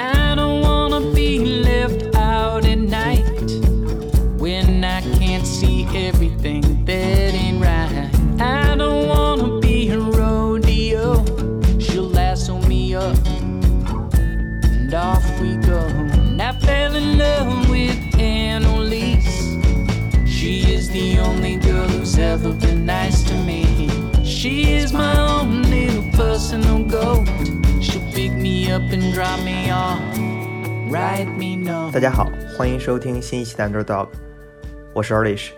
I don't wanna be left out at night when I can't see everything that ain't right. I don't wanna be a rodeo. She'll lasso me up and off we go. And I fell in love with Annalise. She is the only ever been nice to me. She is my own little personal goat. She'll pick me up and drop me off. Write me no. 大家好，欢迎收听新一期的 Underdog，我是 Earlish。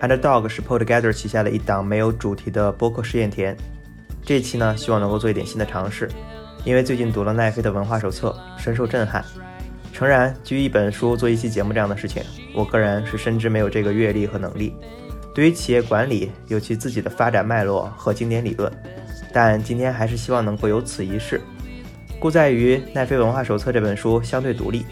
Underdog 是 Put Together 旗下的一档没有主题的播客试验田。这期呢，希望能够做一点新的尝试，因为最近读了奈飞的文化手册，深受震撼。诚然，基于一本书做一期节目这样的事情，我个人是深知没有这个阅历和能力。对于企业管理，有其自己的发展脉络和经典理论，但今天还是希望能够有此一试。故在于奈飞文化手册这本书相对独立。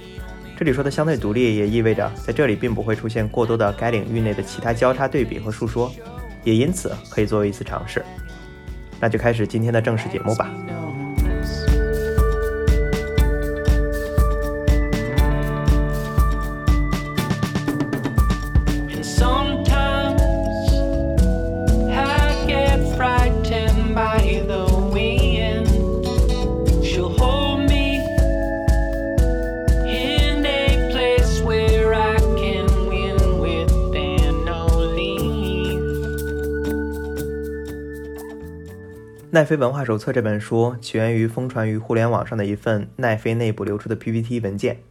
这里说的相对独立，也意味着在这里并不会出现过多的该领域内的其他交叉对比和述说，也因此可以作为一次尝试。那就开始今天的正式节目吧。奈飞文化手册这本书起源于疯传于互联网上的一份奈飞内部流出的 PPT 文件，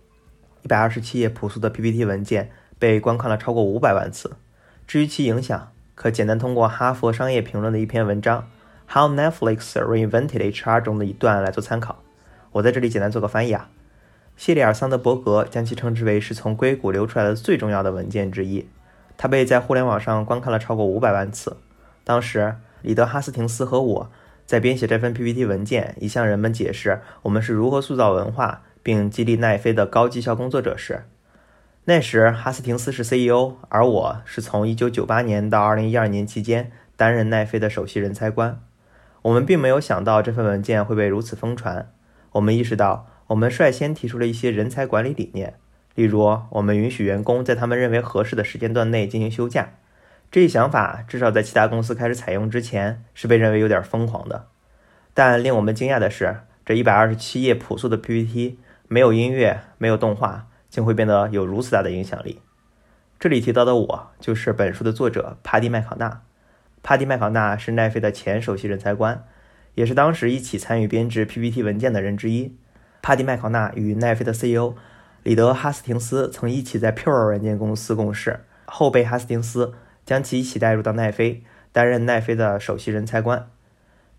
一百二十七页朴素的 PPT 文件被观看了超过五百万次。至于其影响，可简单通过哈佛商业评论的一篇文章《How Netflix Reinvented HR》中的一段来做参考。我在这里简单做个翻译啊。谢里尔·桑德伯格将其称之为是从硅谷流出来的最重要的文件之一。它被在互联网上观看了超过五百万次。当时，里德·哈斯廷斯和我在编写这份 PPT 文件，以向人们解释我们是如何塑造文化并激励奈飞的高绩效工作者时，那时哈斯廷斯是 CEO，而我是从1998年到2012年期间担任奈飞的首席人才官。我们并没有想到这份文件会被如此疯传。我们意识到，我们率先提出了一些人才管理理念，例如，我们允许员工在他们认为合适的时间段内进行休假。这一想法至少在其他公司开始采用之前是被认为有点疯狂的。但令我们惊讶的是，这一百二十七页朴素的 PPT 没有音乐，没有动画，竟会变得有如此大的影响力。这里提到的我，就是本书的作者帕蒂麦考纳。帕蒂麦考纳是奈飞的前首席人才官，也是当时一起参与编制 PPT 文件的人之一。帕蒂麦考纳与奈飞的 CEO 里德·哈斯廷斯曾一起在 Pure 软件公司共事，后被哈斯廷斯将其一起带入到奈飞，担任奈飞的首席人才官。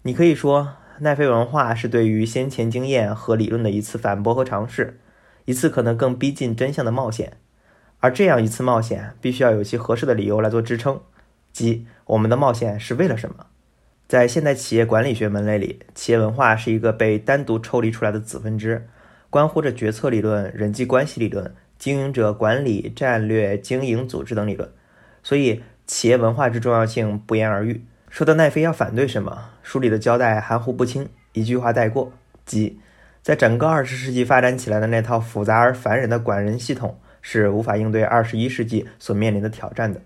你可以说，奈飞文化是对于先前经验和理论的一次反驳和尝试，一次可能更逼近真相的冒险。而这样一次冒险，必须要有其合适的理由来做支撑，即我们的冒险是为了什么？在现代企业管理学门类里，企业文化是一个被单独抽离出来的子分支，关乎着决策理论、人际关系理论、经营者管理、战略、经营组织等理论。所以，企业文化之重要性不言而喻。说到奈飞要反对什么，书里的交代含糊不清，一句话带过，即在整个二十世纪发展起来的那套复杂而烦人的管人系统是无法应对二十一世纪所面临的挑战的。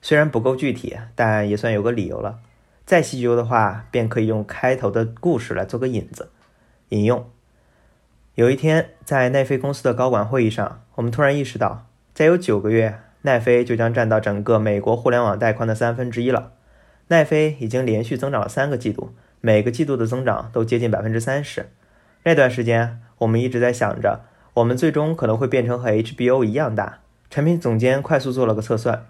虽然不够具体，但也算有个理由了。再细究的话，便可以用开头的故事来做个引子。引用：有一天，在奈飞公司的高管会议上，我们突然意识到，再有九个月，奈飞就将占到整个美国互联网带宽的三分之一了。奈飞已经连续增长了三个季度，每个季度的增长都接近百分之三十。那段时间，我们一直在想着，我们最终可能会变成和 HBO 一样大。产品总监快速做了个测算，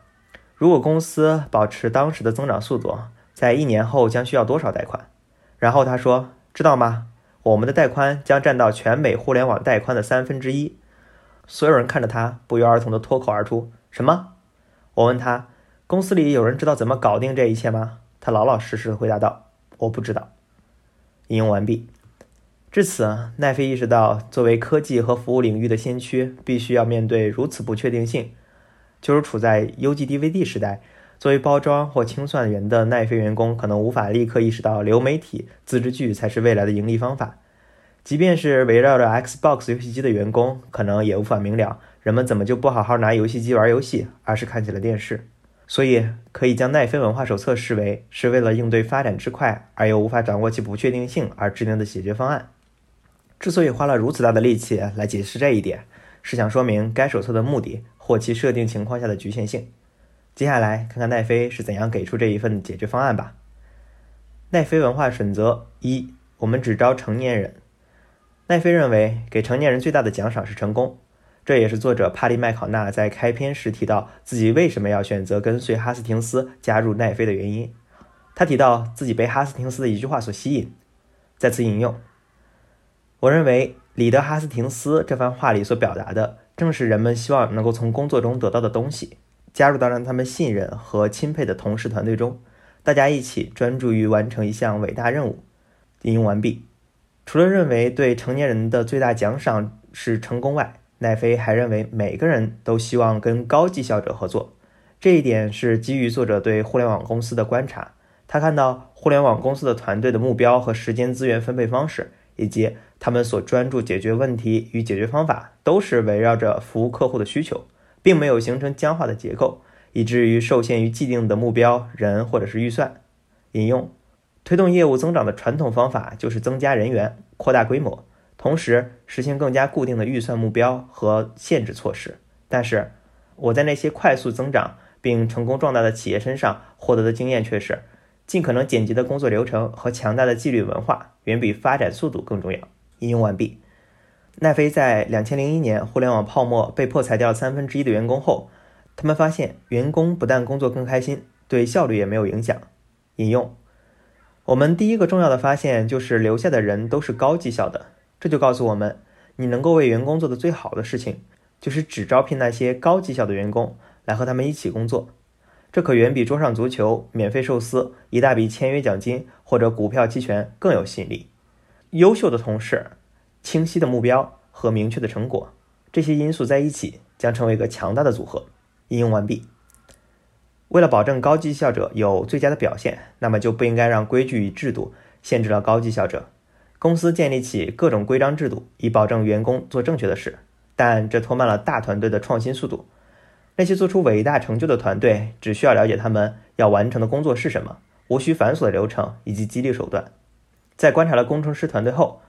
如果公司保持当时的增长速度，在一年后将需要多少带宽？然后他说：“知道吗？我们的带宽将占到全美互联网带宽的三分之一。”所有人看着他，不约而同地脱口而出：“什么？”我问他：“公司里有人知道怎么搞定这一切吗？”他老老实实地回答道：“我不知道。”引用完毕。至此，奈飞意识到，作为科技和服务领域的先驱，必须要面对如此不确定性。就是处在 UGDVD 时代，作为包装或清算员的奈飞员工可能无法立刻意识到流媒体自制剧才是未来的盈利方法。即便是围绕着 Xbox 游戏机的员工，可能也无法明了人们怎么就不好好拿游戏机玩游戏，而是看起了电视。所以，可以将奈飞文化手册视为是为了应对发展之快而又无法掌握其不确定性而制定的解决方案。之所以花了如此大的力气来解释这一点，是想说明该手册的目的或其设定情况下的局限性。接下来看看奈飞是怎样给出这一份解决方案吧。奈飞文化准则一：我们只招成年人。奈飞认为，给成年人最大的奖赏是成功。这也是作者帕利麦考纳在开篇时提到自己为什么要选择跟随哈斯廷斯加入奈飞的原因。他提到自己被哈斯廷斯的一句话所吸引，再次引用：“我认为里德哈斯廷斯这番话里所表达的，正是人们希望能够从工作中得到的东西。加入到让他们信任和钦佩的同事团队中，大家一起专注于完成一项伟大任务。”引用完毕。除了认为对成年人的最大奖赏是成功外，奈飞还认为，每个人都希望跟高绩效者合作，这一点是基于作者对互联网公司的观察。他看到互联网公司的团队的目标和时间资源分配方式，以及他们所专注解决问题与解决方法，都是围绕着服务客户的需求，并没有形成僵化的结构，以至于受限于既定的目标、人或者是预算。引用：推动业务增长的传统方法就是增加人员、扩大规模。同时实现更加固定的预算目标和限制措施，但是我在那些快速增长并成功壮大的企业身上获得的经验却是，尽可能简洁的工作流程和强大的纪律文化远比发展速度更重要。引用完毕。奈飞在两千零一年互联网泡沫被迫裁掉三分之一的员工后，他们发现员工不但工作更开心，对效率也没有影响。引用：我们第一个重要的发现就是留下的人都是高绩效的。这就告诉我们，你能够为员工做的最好的事情，就是只招聘那些高绩效的员工来和他们一起工作。这可远比桌上足球、免费寿司、一大笔签约奖金或者股票期权更有吸引力。优秀的同事、清晰的目标和明确的成果，这些因素在一起将成为一个强大的组合。应用完毕。为了保证高绩效者有最佳的表现，那么就不应该让规矩与制度限制了高绩效者。公司建立起各种规章制度，以保证员工做正确的事，但这拖慢了大团队的创新速度。那些做出伟大成就的团队，只需要了解他们要完成的工作是什么，无需繁琐的流程以及激励手段。在观察了工程师团队后，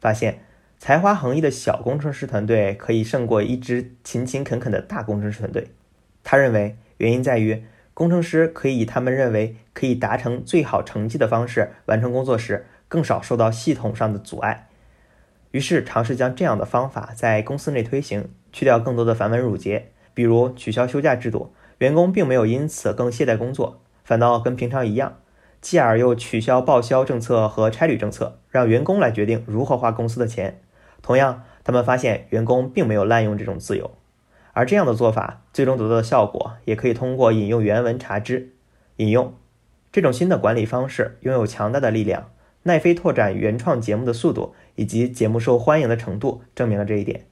发现才华横溢的小工程师团队可以胜过一支勤勤恳恳的大工程师团队。他认为原因在于，工程师可以以他们认为可以达成最好成绩的方式完成工作时。更少受到系统上的阻碍，于是尝试将这样的方法在公司内推行，去掉更多的繁文缛节，比如取消休假制度。员工并没有因此更懈怠工作，反倒跟平常一样。继而又取消报销政策和差旅政策，让员工来决定如何花公司的钱。同样，他们发现员工并没有滥用这种自由，而这样的做法最终得到的效果，也可以通过引用原文查知。引用这种新的管理方式拥有强大的力量。奈飞拓展原创节目的速度以及节目受欢迎的程度证明了这一点。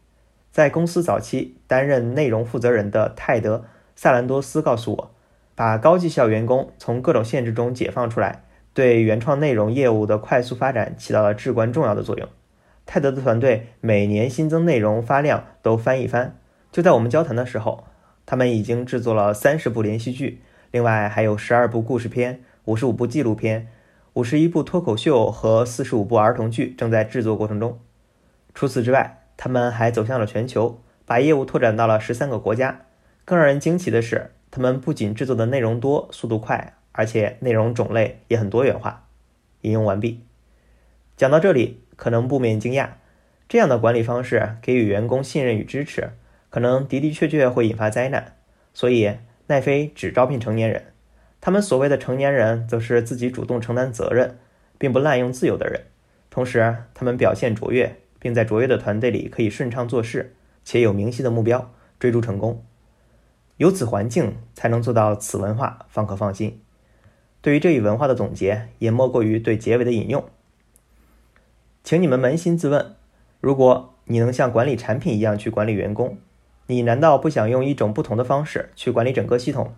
在公司早期担任内容负责人的泰德·萨兰多斯告诉我，把高绩效员工从各种限制中解放出来，对原创内容业务的快速发展起到了至关重要的作用。泰德的团队每年新增内容发量都翻一番。就在我们交谈的时候，他们已经制作了三十部连续剧，另外还有十二部故事片、五十五部纪录片。五十一部脱口秀和四十五部儿童剧正在制作过程中。除此之外，他们还走向了全球，把业务拓展到了十三个国家。更让人惊奇的是，他们不仅制作的内容多、速度快，而且内容种类也很多元化。引用完毕。讲到这里，可能不免惊讶，这样的管理方式给予员工信任与支持，可能的的确确会引发灾难。所以，奈飞只招聘成年人。他们所谓的成年人，则是自己主动承担责任，并不滥用自由的人。同时，他们表现卓越，并在卓越的团队里可以顺畅做事，且有明晰的目标，追逐成功。有此环境，才能做到此文化方可放心。对于这一文化的总结，也莫过于对结尾的引用。请你们扪心自问：如果你能像管理产品一样去管理员工，你难道不想用一种不同的方式去管理整个系统？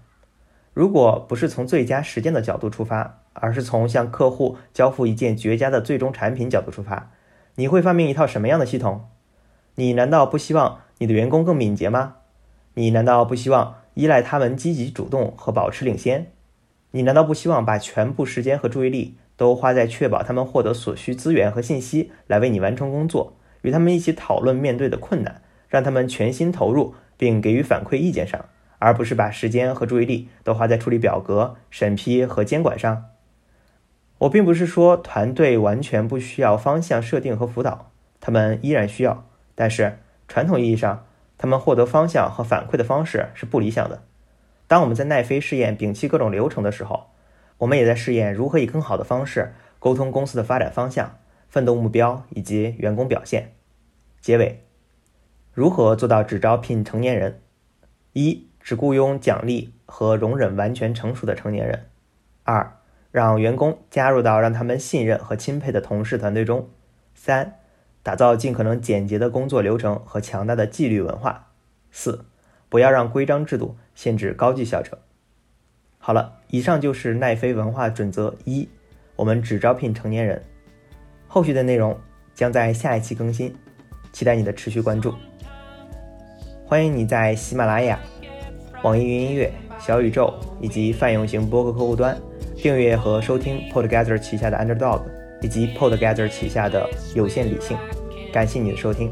如果不是从最佳实践的角度出发，而是从向客户交付一件绝佳的最终产品角度出发，你会发明一套什么样的系统？你难道不希望你的员工更敏捷吗？你难道不希望依赖他们积极主动和保持领先？你难道不希望把全部时间和注意力都花在确保他们获得所需资源和信息来为你完成工作，与他们一起讨论面对的困难，让他们全心投入并给予反馈意见上，而不是把时间和注意力都花在处理表格、审批和监管上？我并不是说团队完全不需要方向设定和辅导，他们依然需要，但是传统意义上，他们获得方向和反馈的方式是不理想的。当我们在奈飞试验摒弃各种流程的时候，我们也在试验如何以更好的方式沟通公司的发展方向、奋斗目标以及员工表现。结尾，如何做到只招聘成年人？一、只雇佣奖励和容忍完全成熟的成年人。二、让员工加入到让他们信任和钦佩的同事团队中。三、打造尽可能简洁的工作流程和强大的纪律文化。四。不要让规章制度限制高绩效者。好了，以上就是奈飞文化准则一，我们只招聘成年人。后续的内容将在下一期更新，期待你的持续关注。欢迎你在喜马拉雅、网易云音乐、小宇宙以及泛用型播客客户端订阅和收听 Podgather 旗下的 Underdog 以及 Podgather 旗下的有限理性。感谢你的收听。